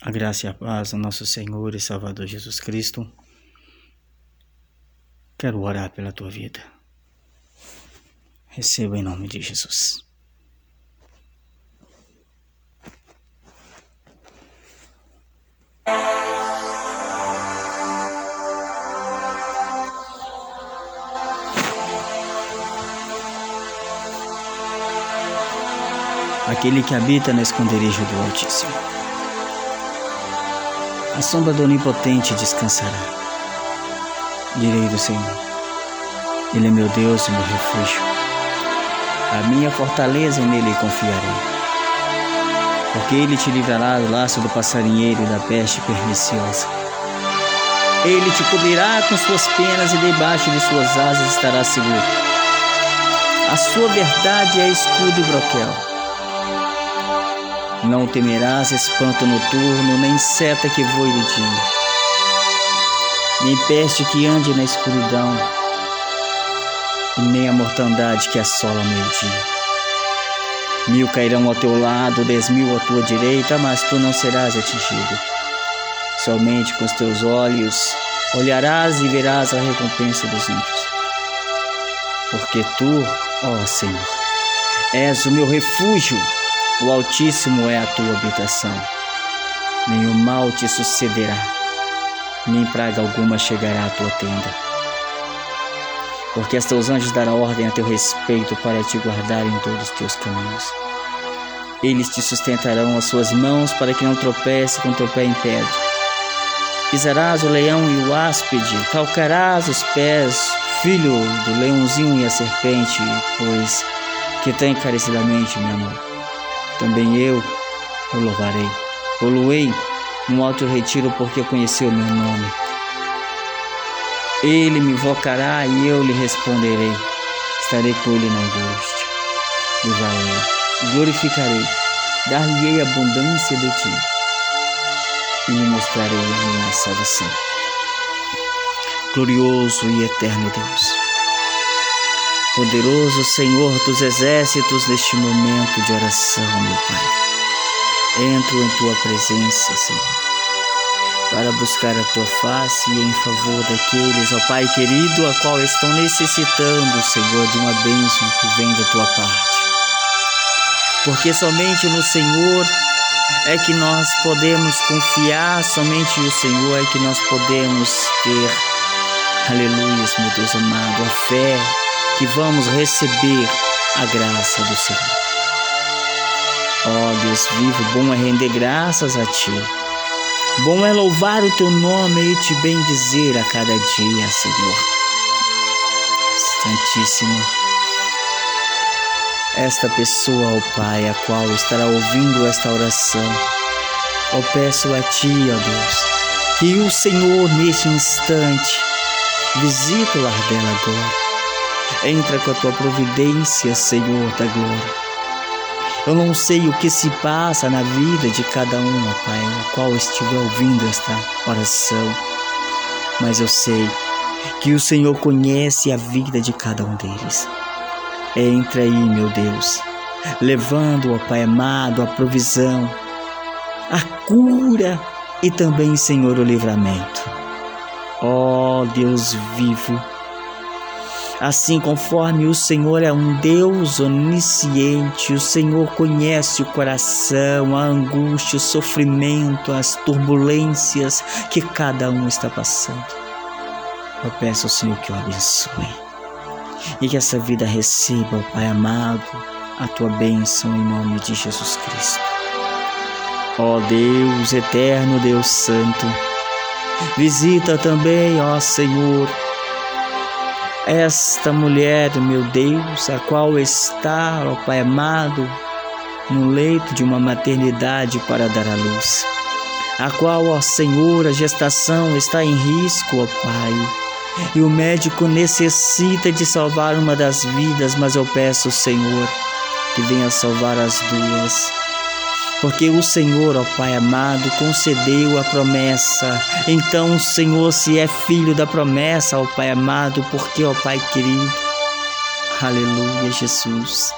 A graça e a paz do nosso Senhor e Salvador Jesus Cristo. Quero orar pela tua vida. Receba em nome de Jesus. Aquele que habita no esconderijo do Altíssimo a sombra do Onipotente descansará. Direi do Senhor: Ele é meu Deus e meu refúgio. A minha fortaleza nele confiarei. Porque ele te livrará do laço do passarinheiro e da peste perniciosa. Ele te cobrirá com suas penas e debaixo de suas asas estará seguro. A sua verdade é escudo e broquel. Não temerás espanto noturno, nem seta que voe de dia, nem peste que ande na escuridão, e nem a mortandade que assola meio-dia. Mil cairão ao teu lado, dez mil à tua direita, mas tu não serás atingido. Somente com os teus olhos olharás e verás a recompensa dos ímpios. Porque tu, ó Senhor, és o meu refúgio o Altíssimo é a tua habitação. Nenhum mal te sucederá, nem praga alguma chegará à tua tenda. Porque os teus anjos darão ordem a teu respeito para te guardar em todos os teus caminhos. Eles te sustentarão as suas mãos para que não tropece com teu pé em pedra. Pisarás o leão e o áspide, calcarás os pés, filho do leãozinho e a serpente, pois que tem encarecidamente meu amor também eu o louvarei. Poluei no alto retiro porque conheceu meu nome. Ele me invocará e eu lhe responderei. Estarei com ele na angústia. Livrarei, glorificarei, dar-lhe-ei abundância de ti e lhe mostrarei a minha salvação. Glorioso e eterno Deus Poderoso Senhor dos exércitos, neste momento de oração, meu Pai, entro em tua presença, Senhor, para buscar a tua face e em favor daqueles, ó Pai querido, a qual estão necessitando, Senhor, de uma bênção que vem da tua parte. Porque somente no Senhor é que nós podemos confiar, somente o Senhor é que nós podemos ter, aleluia, meu Deus amado, a fé que vamos receber a graça do Senhor. Ó oh, Deus vivo, bom é render graças a Ti. Bom é louvar o Teu nome e te bendizer a cada dia, Senhor. Santíssimo. Esta pessoa, ó oh Pai, a qual estará ouvindo esta oração, ó peço a Ti, ó Deus, que o Senhor neste instante visite o lar dela agora Entra com a tua providência, Senhor da glória. Eu não sei o que se passa na vida de cada um, Pai, a qual estiver ouvindo esta oração, mas eu sei que o Senhor conhece a vida de cada um deles. Entra aí, meu Deus, levando, ó Pai amado, a provisão, a cura e também, Senhor, o livramento. Ó Deus vivo, Assim, conforme o Senhor é um Deus onisciente, o Senhor conhece o coração, a angústia, o sofrimento, as turbulências que cada um está passando. Eu peço ao Senhor que o abençoe e que essa vida receba, Pai amado, a tua bênção em nome de Jesus Cristo. Ó Deus eterno, Deus Santo, visita também, ó Senhor, esta mulher, meu Deus, a qual está, ó Pai amado, no leito de uma maternidade para dar à luz, a qual, ó Senhor, a gestação está em risco, ó Pai, e o médico necessita de salvar uma das vidas, mas eu peço, Senhor, que venha salvar as duas porque o Senhor, ó Pai amado, concedeu a promessa. Então, Senhor, se é filho da promessa, ó Pai amado, porque, ó Pai querido, aleluia, Jesus.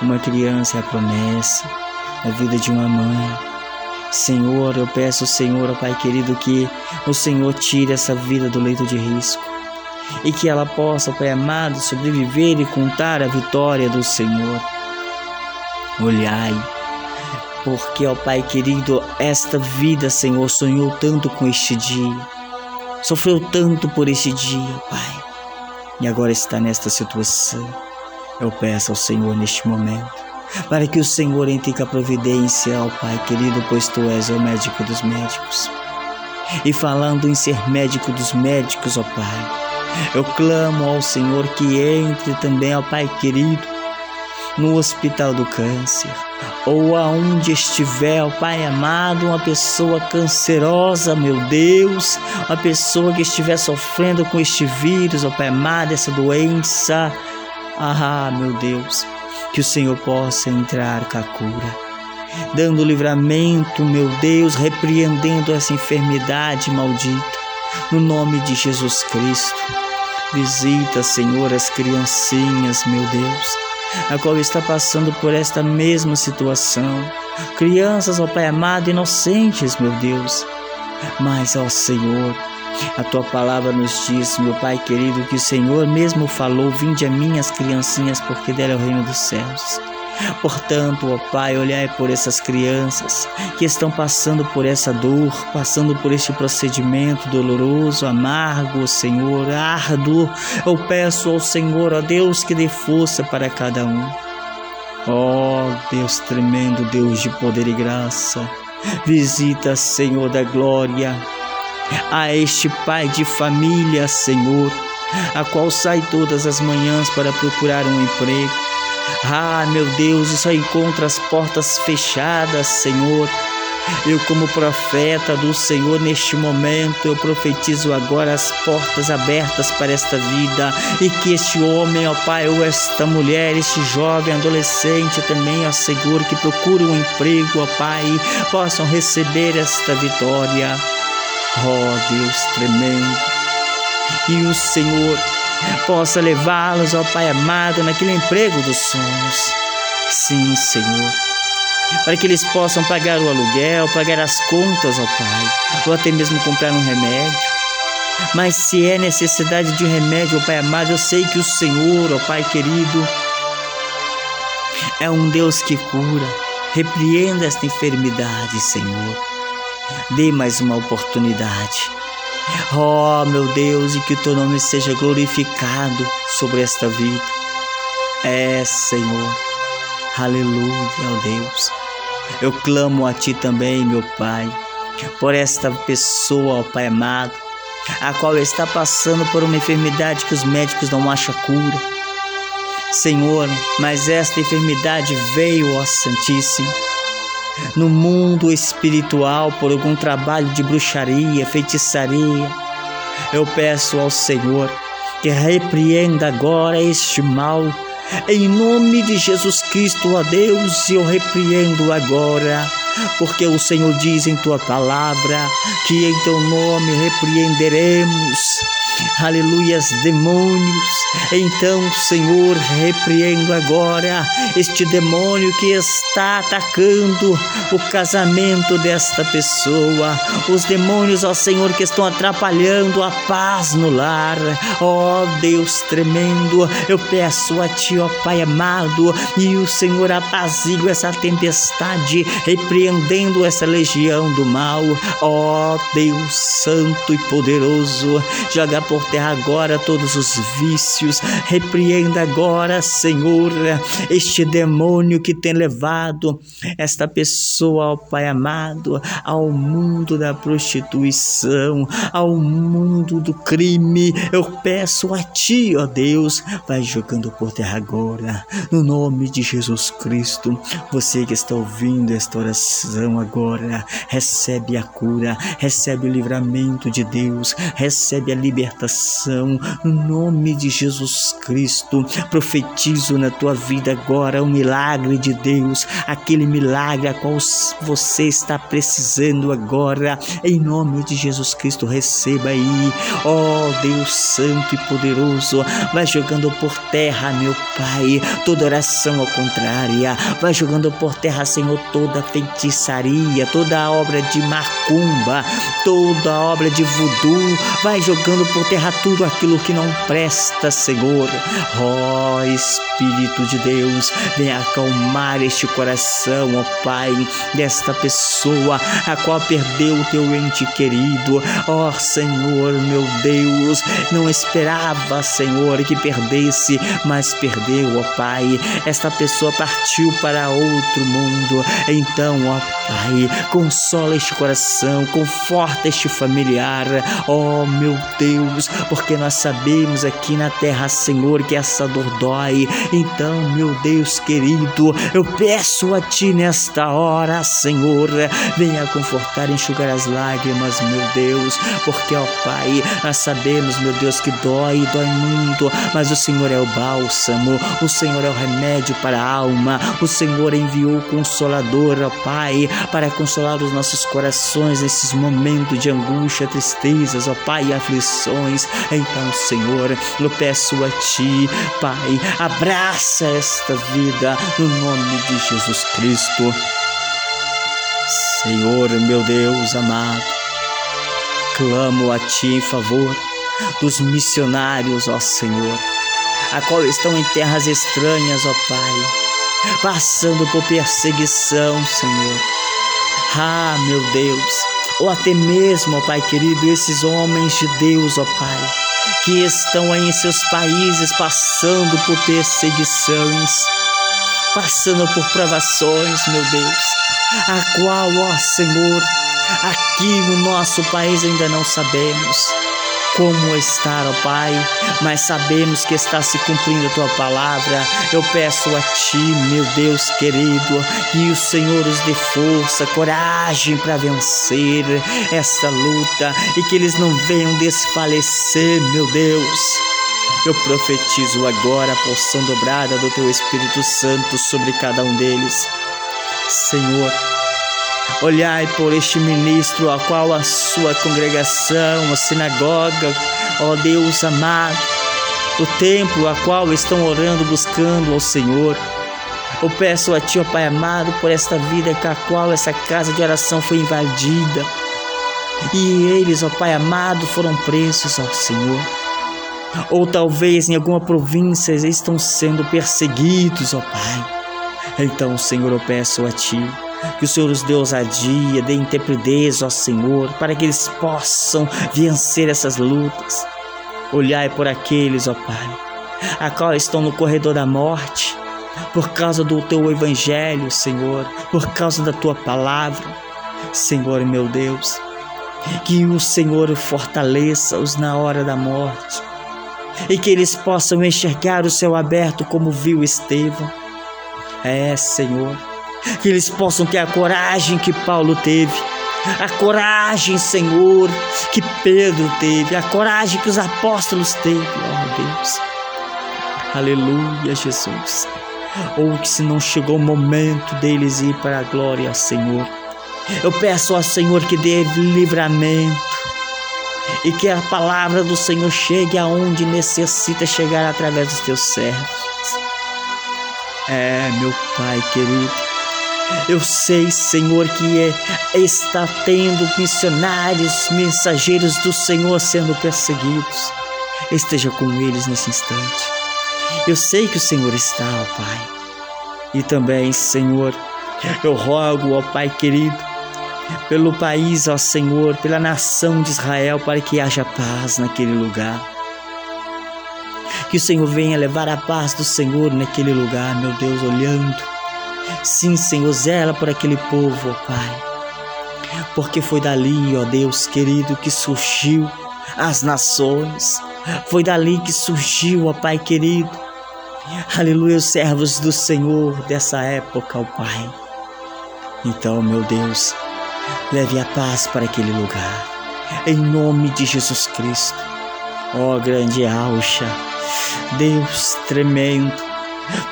Uma criança é a promessa, a vida de uma mãe. Senhor, eu peço, Senhor, ó Pai querido, que o Senhor tire essa vida do leito de risco e que ela possa, Pai amado, sobreviver e contar a vitória do Senhor. Olhai, porque, ó Pai querido, esta vida, Senhor, sonhou tanto com este dia, sofreu tanto por este dia, Pai, e agora está nesta situação. Eu peço ao Senhor neste momento, para que o Senhor entre com a providência, ó Pai querido, pois Tu és o médico dos médicos. E falando em ser médico dos médicos, ó Pai, eu clamo ao Senhor que entre também, ó Pai querido, no hospital do câncer, ou aonde estiver, ó Pai amado, uma pessoa cancerosa, meu Deus, uma pessoa que estiver sofrendo com este vírus, ó Pai amado, essa doença, ah, meu Deus, que o Senhor possa entrar com a cura, dando livramento, meu Deus, repreendendo essa enfermidade maldita, no nome de Jesus Cristo. Visita, Senhor, as criancinhas, meu Deus a qual está passando por esta mesma situação. Crianças, ó Pai amado, inocentes, meu Deus. Mas, ó Senhor, a tua palavra nos diz, meu Pai querido, que o Senhor mesmo falou: Vinde a minhas criancinhas, porque dela é o reino dos céus. Portanto, ó Pai, olhai por essas crianças que estão passando por essa dor, passando por este procedimento doloroso, amargo, Senhor, árduo. Eu peço ao Senhor, ó Deus, que dê força para cada um. Ó Deus tremendo, Deus de poder e graça, visita, Senhor da glória, a este pai de família, Senhor, a qual sai todas as manhãs para procurar um emprego ah, meu Deus, e só encontra as portas fechadas, Senhor. Eu, como profeta do Senhor, neste momento, eu profetizo agora as portas abertas para esta vida e que este homem, ó Pai, ou esta mulher, este jovem, adolescente também, ó Senhor, que procura um emprego, ó Pai, possam receber esta vitória. Ó Deus tremendo. E o Senhor possa levá-los, ó Pai amado, naquele emprego dos sonhos. Sim, Senhor. Para que eles possam pagar o aluguel, pagar as contas, ó Pai, ou até mesmo comprar um remédio. Mas se é necessidade de remédio, ó Pai amado, eu sei que o Senhor, ó Pai querido, é um Deus que cura. Repreenda esta enfermidade, Senhor. Dê mais uma oportunidade. Oh, meu Deus, e que o teu nome seja glorificado sobre esta vida. É, Senhor. Aleluia, ó Deus. Eu clamo a ti também, meu Pai, por esta pessoa, ó Pai amado, a qual está passando por uma enfermidade que os médicos não acham cura. Senhor, mas esta enfermidade veio, ó Santíssimo no mundo espiritual por algum trabalho de bruxaria, feitiçaria. Eu peço ao Senhor que repreenda agora este mal. Em nome de Jesus Cristo, ó Deus, eu repreendo agora, porque o Senhor diz em tua palavra que em teu nome repreenderemos aleluias, demônios. Então, Senhor, repreendo agora este demônio que está atacando o casamento desta pessoa, os demônios, ó Senhor, que estão atrapalhando a paz no lar. Ó Deus tremendo, eu peço a Ti, ó Pai amado, e o Senhor apazigua essa tempestade, repreendendo essa legião do mal. Ó Deus santo e poderoso, joga por terra agora todos os vícios. Repreenda agora, Senhor, este demônio que tem levado esta pessoa, ao Pai amado, ao mundo da prostituição, ao mundo do crime. Eu peço a Ti, ó Deus, vai jogando por terra agora, no nome de Jesus Cristo. Você que está ouvindo esta oração agora, recebe a cura, recebe o livramento de Deus, recebe a libertação libertação. No nome de Jesus Cristo, profetizo na tua vida agora o milagre de Deus, aquele milagre a qual você está precisando agora. Em nome de Jesus Cristo, receba aí, ó oh, Deus Santo e poderoso, vai jogando por terra, meu Pai, toda oração ao contrária, vai jogando por terra, Senhor, toda feitiçaria, toda obra de macumba, toda obra de voodoo, vai jogando por terra tudo aquilo que não presta, Senhor. Ó oh, Espírito de Deus, vem acalmar este coração, ó oh Pai, desta pessoa a qual perdeu o teu ente querido. Ó oh, Senhor, meu Deus, não esperava, Senhor, que perdesse, mas perdeu, ó Pai. Esta pessoa partiu para outro mundo. Então, ó Pai, consola este coração, conforta este familiar. Ó meu Deus, porque nós sabemos aqui na terra, Senhor, que essa dor dói. Então, meu Deus querido, eu peço a Ti nesta hora, Senhor, venha confortar, enxugar as lágrimas, meu Deus, porque, ó Pai, nós sabemos, meu Deus, que dói, dói muito, mas o Senhor é o bálsamo, o Senhor é o remédio para a alma, o Senhor enviou o Consolador, ó Pai, para consolar os nossos corações nesses momentos de angústia, tristezas, ó Pai, e aflições. Então, Senhor, eu peço a Ti, Pai, abraça esta vida no nome de Jesus Cristo. Senhor, meu Deus amado, clamo a Ti em favor dos missionários, ó Senhor, a qual estão em terras estranhas, ó Pai, passando por perseguição, Senhor. Ah, meu Deus, ou até mesmo, ó Pai querido, esses homens de Deus, ó Pai, que estão aí em seus países passando por perseguições, passando por provações, meu Deus, a qual, ó Senhor, aqui no nosso país ainda não sabemos como estar, ó Pai, mas sabemos que está se cumprindo a tua palavra. Eu peço a ti, meu Deus querido, que o Senhor os dê força, coragem para vencer essa luta e que eles não venham desfalecer, meu Deus. Eu profetizo agora a porção dobrada do teu Espírito Santo sobre cada um deles. Senhor, Olhai por este ministro, a qual a sua congregação, a sinagoga, ó Deus amado, o templo a qual estão orando, buscando ao Senhor. Eu peço a Ti, ó Pai amado, por esta vida com a qual essa casa de oração foi invadida. E eles, ó Pai amado, foram presos ao Senhor. Ou talvez em alguma província estão sendo perseguidos, ó Pai. Então, Senhor, eu peço a Ti que o Senhor os dê ousadia, dê intrepidez, ó Senhor, para que eles possam vencer essas lutas. Olhai por aqueles, ó Pai, a qual estão no corredor da morte, por causa do teu evangelho, Senhor, por causa da tua palavra. Senhor, meu Deus, que o Senhor fortaleça-os na hora da morte e que eles possam enxergar o céu aberto como viu Estevão. É, Senhor, que eles possam ter a coragem que Paulo teve, a coragem, Senhor, que Pedro teve, a coragem que os apóstolos teve, ó Deus. Aleluia, Jesus. Ou que se não chegou o momento deles ir para a glória, Senhor. Eu peço ao Senhor que dê livramento e que a palavra do Senhor chegue aonde necessita chegar através dos teus servos. É, meu Pai querido, eu sei, Senhor, que é, está tendo missionários, mensageiros do Senhor sendo perseguidos. Esteja com eles nesse instante. Eu sei que o Senhor está, ó Pai. E também, Senhor, eu rogo, ó Pai querido, pelo país, ó Senhor, pela nação de Israel, para que haja paz naquele lugar. Que o Senhor venha levar a paz do Senhor naquele lugar, meu Deus, olhando Sim, Senhor, zela por aquele povo, ó Pai. Porque foi dali, ó Deus querido, que surgiu as nações. Foi dali que surgiu, ó Pai querido. Aleluia, os servos do Senhor dessa época, ó Pai. Então, meu Deus, leve a paz para aquele lugar. Em nome de Jesus Cristo. Ó grande Alcha, Deus tremendo,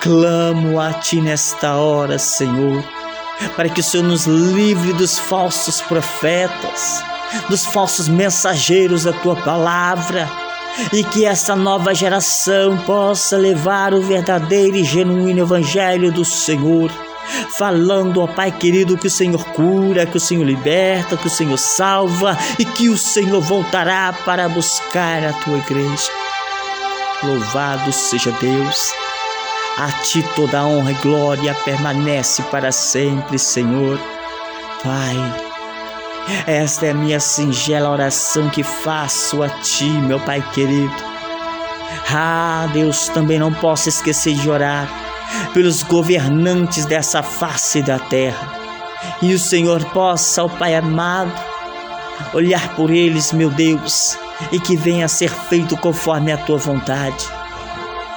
clamo a Ti nesta hora, Senhor, para que o Senhor nos livre dos falsos profetas, dos falsos mensageiros da Tua palavra, e que essa nova geração possa levar o verdadeiro e genuíno Evangelho do Senhor falando, ó Pai querido, que o Senhor cura, que o Senhor liberta, que o Senhor salva e que o Senhor voltará para buscar a tua igreja. Louvado seja Deus. A ti toda a honra e glória permanece para sempre, Senhor. Pai, esta é a minha singela oração que faço a ti, meu Pai querido. Ah, Deus, também não posso esquecer de orar pelos governantes dessa face da terra. E o Senhor possa, ó Pai amado, olhar por eles, meu Deus, e que venha a ser feito conforme a tua vontade.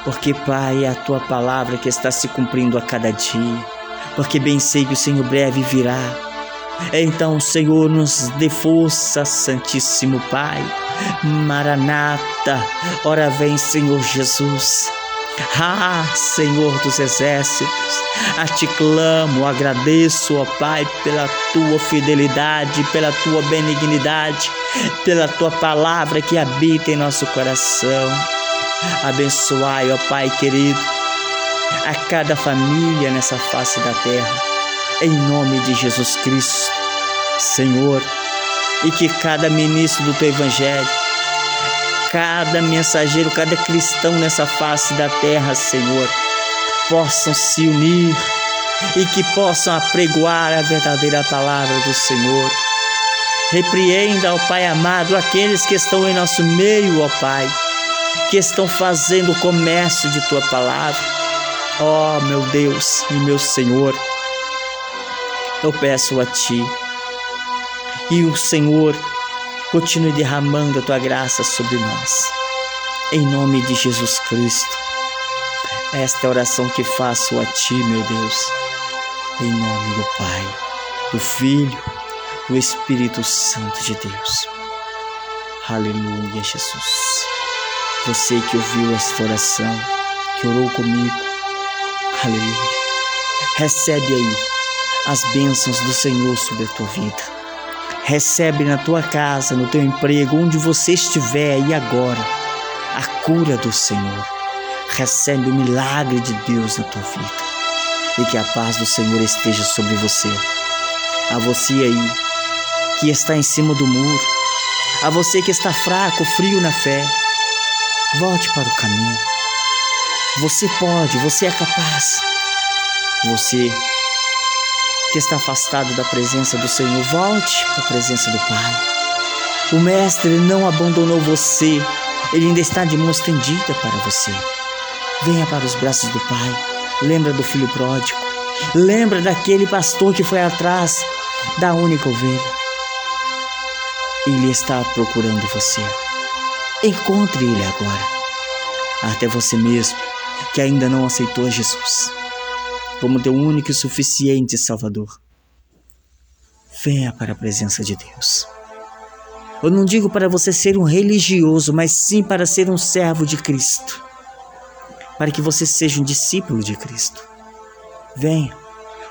Porque, Pai, é a tua palavra que está se cumprindo a cada dia. Porque bem sei que o Senhor breve virá. Então, Senhor, nos dê força, Santíssimo Pai. Maranata, ora vem, Senhor Jesus. Ah, Senhor dos exércitos, a ti clamo, agradeço, ó Pai, pela tua fidelidade, pela tua benignidade, pela tua palavra que habita em nosso coração. Abençoai, ó Pai querido, a cada família nessa face da terra, em nome de Jesus Cristo, Senhor, e que cada ministro do teu evangelho cada mensageiro, cada cristão nessa face da terra, Senhor, possam se unir e que possam apregoar a verdadeira palavra do Senhor. Repreenda, ó Pai amado, aqueles que estão em nosso meio, ó Pai, que estão fazendo o comércio de tua palavra. Ó meu Deus e meu Senhor, eu peço a Ti, e o Senhor continue derramando a tua graça sobre nós. Em nome de Jesus Cristo. Esta é a oração que faço a ti, meu Deus. Em nome do Pai, do Filho, do Espírito Santo de Deus. Aleluia, Jesus. Você que ouviu esta oração, que orou comigo. Aleluia. Recebe aí as bênçãos do Senhor sobre a tua vida. Recebe na tua casa, no teu emprego, onde você estiver e agora, a cura do Senhor. Recebe o milagre de Deus na tua vida. E que a paz do Senhor esteja sobre você. A você aí que está em cima do muro, a você que está fraco, frio na fé, volte para o caminho. Você pode, você é capaz. Você que está afastado da presença do Senhor, volte para a presença do Pai. O Mestre não abandonou você, ele ainda está de mão estendida para você. Venha para os braços do Pai. Lembra do filho pródigo. Lembra daquele pastor que foi atrás da única ovelha. Ele está procurando você. Encontre ele agora. Até você mesmo que ainda não aceitou Jesus como teu único e suficiente Salvador. Venha para a presença de Deus. Eu não digo para você ser um religioso, mas sim para ser um servo de Cristo. Para que você seja um discípulo de Cristo. Venha,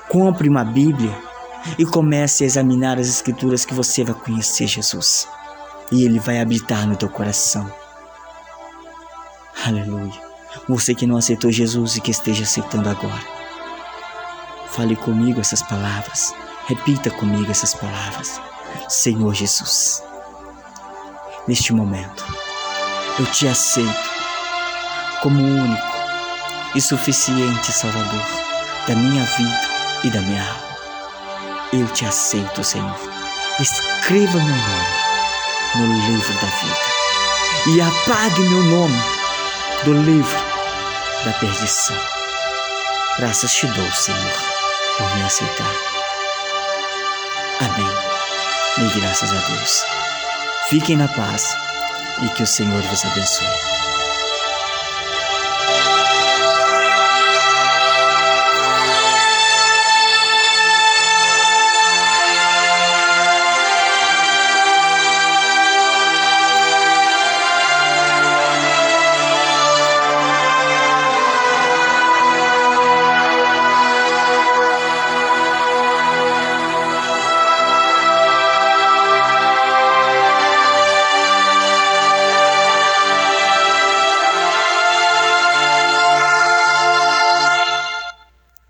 compre uma Bíblia e comece a examinar as Escrituras que você vai conhecer Jesus. E Ele vai habitar no teu coração. Aleluia. Você que não aceitou Jesus e que esteja aceitando agora. Fale comigo essas palavras. Repita comigo essas palavras. Senhor Jesus, neste momento, eu te aceito como único e suficiente Salvador da minha vida e da minha alma. Eu te aceito, Senhor. Escreva meu nome no livro da vida e apague meu nome do livro da perdição. Graças te dou, Senhor por me aceitar. Amém. E graças a Deus. Fiquem na paz e que o Senhor vos abençoe.